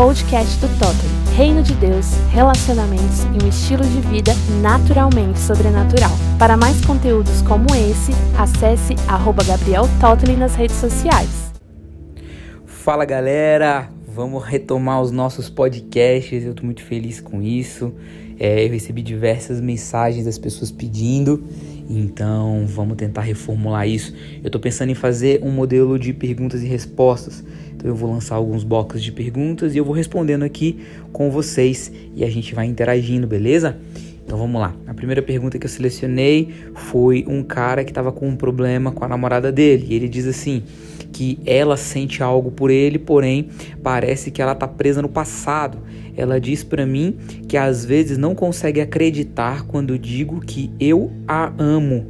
podcast do Totem. Reino de Deus, relacionamentos e um estilo de vida naturalmente sobrenatural. Para mais conteúdos como esse, acesse arroba Gabriel Totley nas redes sociais. Fala galera, vamos retomar os nossos podcasts, eu tô muito feliz com isso. É, eu recebi diversas mensagens das pessoas pedindo, então vamos tentar reformular isso. Eu tô pensando em fazer um modelo de perguntas e respostas. Então eu vou lançar alguns blocos de perguntas e eu vou respondendo aqui com vocês e a gente vai interagindo, beleza? Então vamos lá. A primeira pergunta que eu selecionei foi um cara que estava com um problema com a namorada dele. E ele diz assim: que ela sente algo por ele, porém parece que ela está presa no passado. Ela diz para mim que às vezes não consegue acreditar quando digo que eu a amo,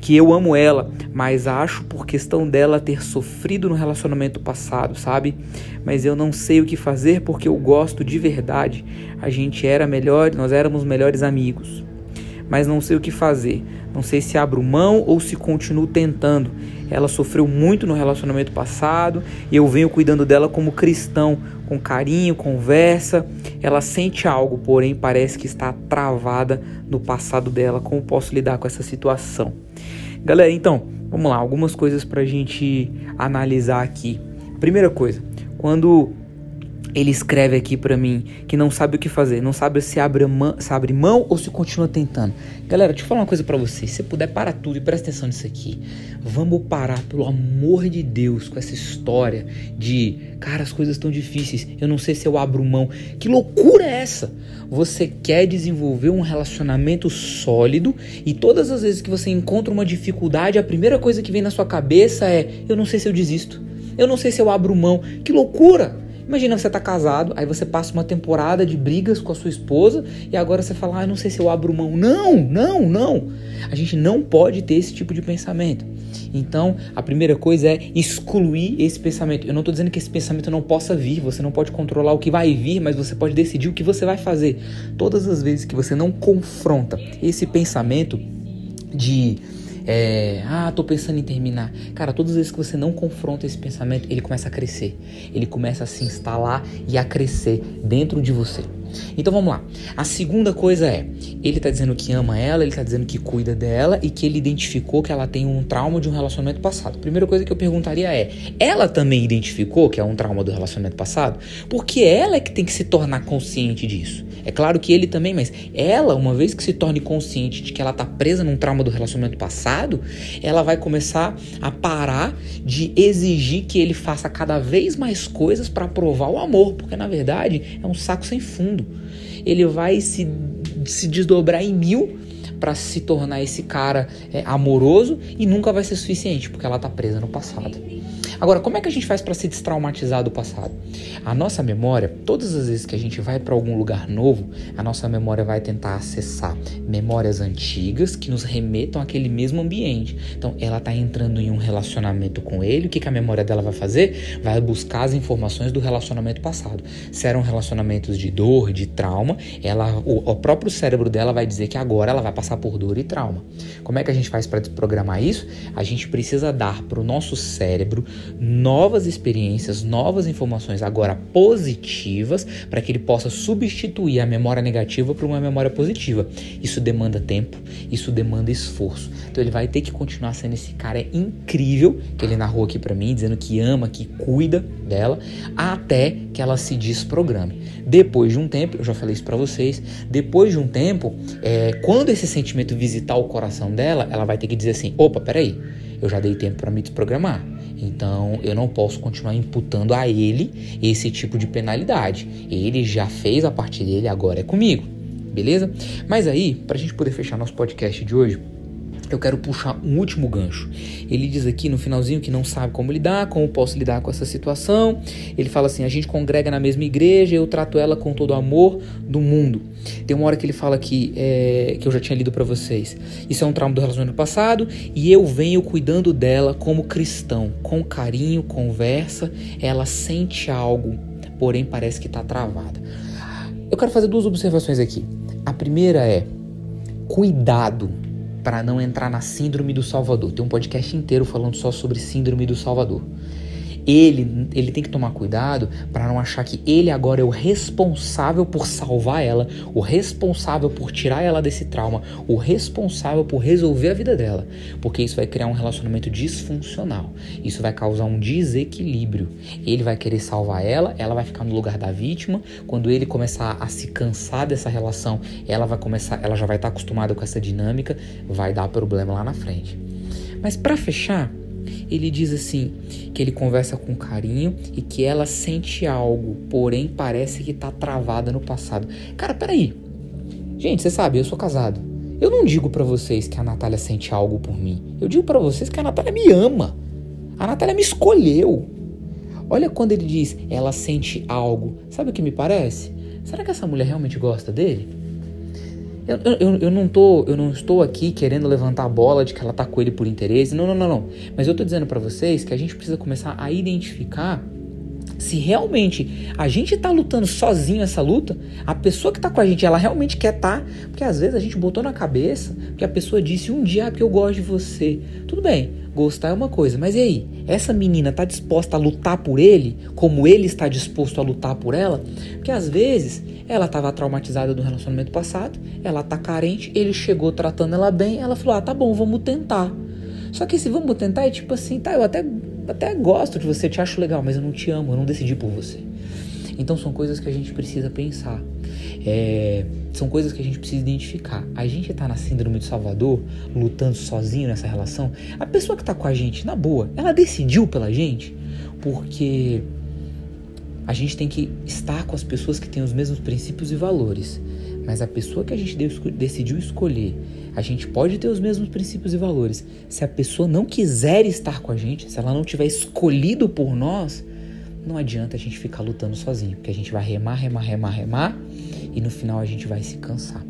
que eu amo ela, mas acho por questão dela ter sofrido no relacionamento passado, sabe? Mas eu não sei o que fazer porque eu gosto de verdade. A gente era melhor, nós éramos melhores amigos. Mas não sei o que fazer. Não sei se abro mão ou se continuo tentando. Ela sofreu muito no relacionamento passado e eu venho cuidando dela como cristão, com carinho, conversa. Ela sente algo, porém parece que está travada no passado dela. Como posso lidar com essa situação? Galera, então, vamos lá, algumas coisas para a gente analisar aqui. Primeira coisa, quando ele escreve aqui para mim que não sabe o que fazer, não sabe se abre, mão, se abre mão ou se continua tentando. Galera, deixa eu falar uma coisa para você. Se puder, para tudo e presta atenção nisso aqui. Vamos parar, pelo amor de Deus, com essa história de, cara, as coisas estão difíceis, eu não sei se eu abro mão. Que loucura é essa? Você quer desenvolver um relacionamento sólido e todas as vezes que você encontra uma dificuldade, a primeira coisa que vem na sua cabeça é: eu não sei se eu desisto. Eu não sei se eu abro mão. Que loucura! Imagina você tá casado, aí você passa uma temporada de brigas com a sua esposa e agora você fala, ah, não sei se eu abro mão. Não, não, não. A gente não pode ter esse tipo de pensamento. Então, a primeira coisa é excluir esse pensamento. Eu não estou dizendo que esse pensamento não possa vir, você não pode controlar o que vai vir, mas você pode decidir o que você vai fazer. Todas as vezes que você não confronta esse pensamento de é, ah, tô pensando em terminar. Cara, todas as vezes que você não confronta esse pensamento, ele começa a crescer. Ele começa a se instalar e a crescer dentro de você. Então vamos lá. A segunda coisa é, ele está dizendo que ama ela, ele está dizendo que cuida dela e que ele identificou que ela tem um trauma de um relacionamento passado. Primeira coisa que eu perguntaria é, ela também identificou que é um trauma do relacionamento passado? Porque ela é que tem que se tornar consciente disso. É claro que ele também, mas ela, uma vez que se torne consciente de que ela está presa num trauma do relacionamento passado, ela vai começar a parar de exigir que ele faça cada vez mais coisas para provar o amor, porque na verdade é um saco sem fundo mundo. Ele vai se, se desdobrar em mil para se tornar esse cara é, amoroso e nunca vai ser suficiente, porque ela tá presa no passado. Agora, como é que a gente faz para se destraumatizar do passado? A nossa memória, todas as vezes que a gente vai para algum lugar novo, a nossa memória vai tentar acessar memórias antigas que nos remetam àquele mesmo ambiente. Então, ela está entrando em um relacionamento com ele, o que, que a memória dela vai fazer? Vai buscar as informações do relacionamento passado. Se eram relacionamentos de dor, de trauma, ela, o, o próprio cérebro dela vai dizer que agora ela vai passar por dor e trauma. Como é que a gente faz para desprogramar isso? A gente precisa dar para o nosso cérebro novas experiências, novas informações agora positivas, para que ele possa substituir a memória negativa por uma memória positiva. Isso demanda tempo, isso demanda esforço. Então ele vai ter que continuar sendo esse cara incrível que ele narrou aqui para mim, dizendo que ama, que cuida dela, até que ela se desprograme. Depois de um tempo, eu já falei isso para vocês, depois de um tempo, é, quando esse sentimento visitar o coração dela, ela vai ter que dizer assim: opa, peraí, eu já dei tempo para me desprogramar. Então eu não posso continuar imputando a ele esse tipo de penalidade. Ele já fez a parte dele, agora é comigo. Beleza? Mas aí, para a gente poder fechar nosso podcast de hoje, eu quero puxar um último gancho. Ele diz aqui no finalzinho que não sabe como lidar, como posso lidar com essa situação. Ele fala assim: a gente congrega na mesma igreja, eu trato ela com todo o amor do mundo. Tem uma hora que ele fala aqui, é, que eu já tinha lido para vocês. Isso é um trauma do relacionamento passado e eu venho cuidando dela como cristão, com carinho, conversa. Ela sente algo, porém parece que está travada. Eu quero fazer duas observações aqui. A primeira é cuidado para não entrar na síndrome do Salvador. Tem um podcast inteiro falando só sobre síndrome do Salvador. Ele, ele tem que tomar cuidado para não achar que ele agora é o responsável por salvar ela, o responsável por tirar ela desse trauma, o responsável por resolver a vida dela, porque isso vai criar um relacionamento disfuncional. Isso vai causar um desequilíbrio. Ele vai querer salvar ela, ela vai ficar no lugar da vítima. Quando ele começar a se cansar dessa relação, ela vai começar, ela já vai estar acostumada com essa dinâmica, vai dar problema lá na frente. Mas para fechar, ele diz assim que ele conversa com carinho e que ela sente algo, porém parece que tá travada no passado. Cara, peraí. Gente, você sabe, eu sou casado. Eu não digo para vocês que a Natália sente algo por mim. Eu digo para vocês que a Natália me ama. A Natália me escolheu. Olha quando ele diz ela sente algo. Sabe o que me parece? Será que essa mulher realmente gosta dele? Eu, eu, eu, não tô, eu não estou aqui querendo levantar a bola de que ela tá com ele por interesse. Não, não, não, não. Mas eu tô dizendo para vocês que a gente precisa começar a identificar se realmente a gente tá lutando sozinho essa luta, a pessoa que tá com a gente, ela realmente quer estar, tá, porque às vezes a gente botou na cabeça que a pessoa disse um dia ah, que eu gosto de você. Tudo bem, Gostar é uma coisa, mas e aí? Essa menina tá disposta a lutar por ele, como ele está disposto a lutar por ela? Porque às vezes ela estava traumatizada do relacionamento passado, ela tá carente, ele chegou tratando ela bem, ela falou: "Ah, tá bom, vamos tentar". Só que esse vamos tentar é tipo assim, tá, eu até até gosto de você, te acho legal, mas eu não te amo, eu não decidi por você. Então são coisas que a gente precisa pensar. É, são coisas que a gente precisa identificar. A gente tá na síndrome do Salvador, lutando sozinho nessa relação. A pessoa que tá com a gente, na boa, ela decidiu pela gente, porque a gente tem que estar com as pessoas que têm os mesmos princípios e valores. Mas a pessoa que a gente decidiu escolher, a gente pode ter os mesmos princípios e valores. Se a pessoa não quiser estar com a gente, se ela não tiver escolhido por nós, não adianta a gente ficar lutando sozinho, porque a gente vai remar, remar, remar, remar e no final a gente vai se cansar.